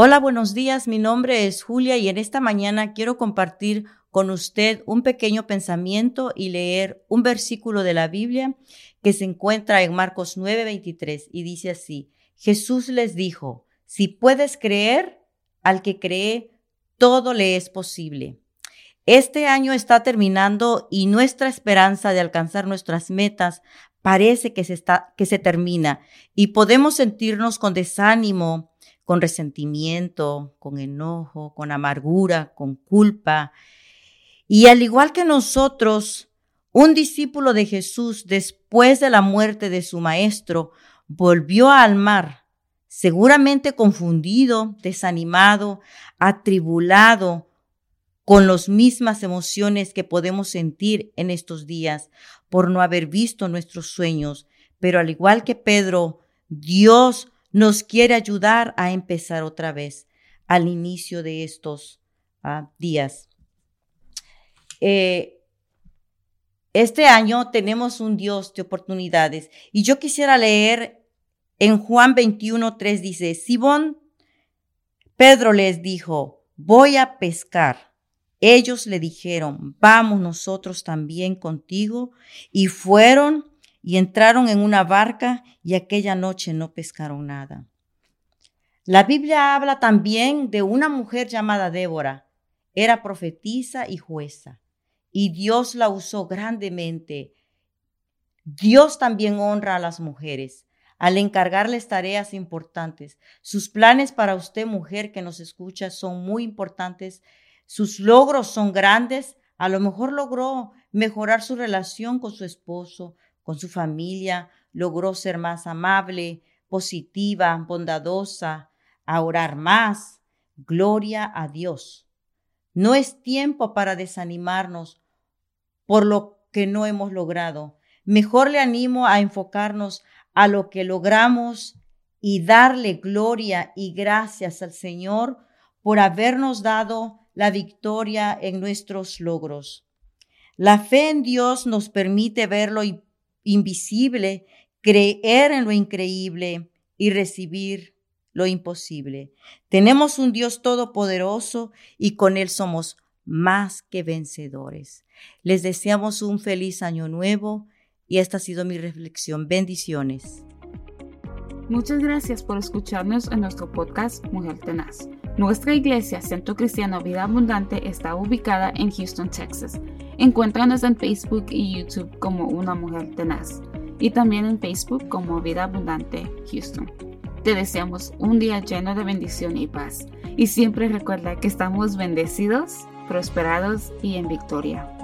Hola, buenos días. Mi nombre es Julia y en esta mañana quiero compartir con usted un pequeño pensamiento y leer un versículo de la Biblia que se encuentra en Marcos 9:23 y dice así, Jesús les dijo, si puedes creer, al que cree, todo le es posible. Este año está terminando y nuestra esperanza de alcanzar nuestras metas parece que se, está, que se termina y podemos sentirnos con desánimo, con resentimiento, con enojo, con amargura, con culpa. Y al igual que nosotros, un discípulo de Jesús, después de la muerte de su maestro, volvió al mar, seguramente confundido, desanimado, atribulado, con las mismas emociones que podemos sentir en estos días por no haber visto nuestros sueños. Pero al igual que Pedro, Dios nos quiere ayudar a empezar otra vez al inicio de estos ah, días. Eh, este año tenemos un Dios de oportunidades y yo quisiera leer en Juan 21, 3 dice, Simón, Pedro les dijo, voy a pescar. Ellos le dijeron, vamos nosotros también contigo. Y fueron y entraron en una barca y aquella noche no pescaron nada. La Biblia habla también de una mujer llamada Débora. Era profetisa y jueza y Dios la usó grandemente. Dios también honra a las mujeres al encargarles tareas importantes. Sus planes para usted, mujer que nos escucha, son muy importantes. Sus logros son grandes. A lo mejor logró mejorar su relación con su esposo, con su familia, logró ser más amable, positiva, bondadosa, a orar más. Gloria a Dios. No es tiempo para desanimarnos por lo que no hemos logrado. Mejor le animo a enfocarnos a lo que logramos y darle gloria y gracias al Señor por habernos dado la victoria en nuestros logros. La fe en Dios nos permite ver lo invisible, creer en lo increíble y recibir lo imposible. Tenemos un Dios todopoderoso y con Él somos más que vencedores. Les deseamos un feliz año nuevo y esta ha sido mi reflexión. Bendiciones. Muchas gracias por escucharnos en nuestro podcast Mujer Tenaz. Nuestra iglesia, Centro Cristiano Vida Abundante, está ubicada en Houston, Texas. Encuéntranos en Facebook y YouTube como Una Mujer Tenaz y también en Facebook como Vida Abundante Houston. Te deseamos un día lleno de bendición y paz. Y siempre recuerda que estamos bendecidos, prosperados y en victoria.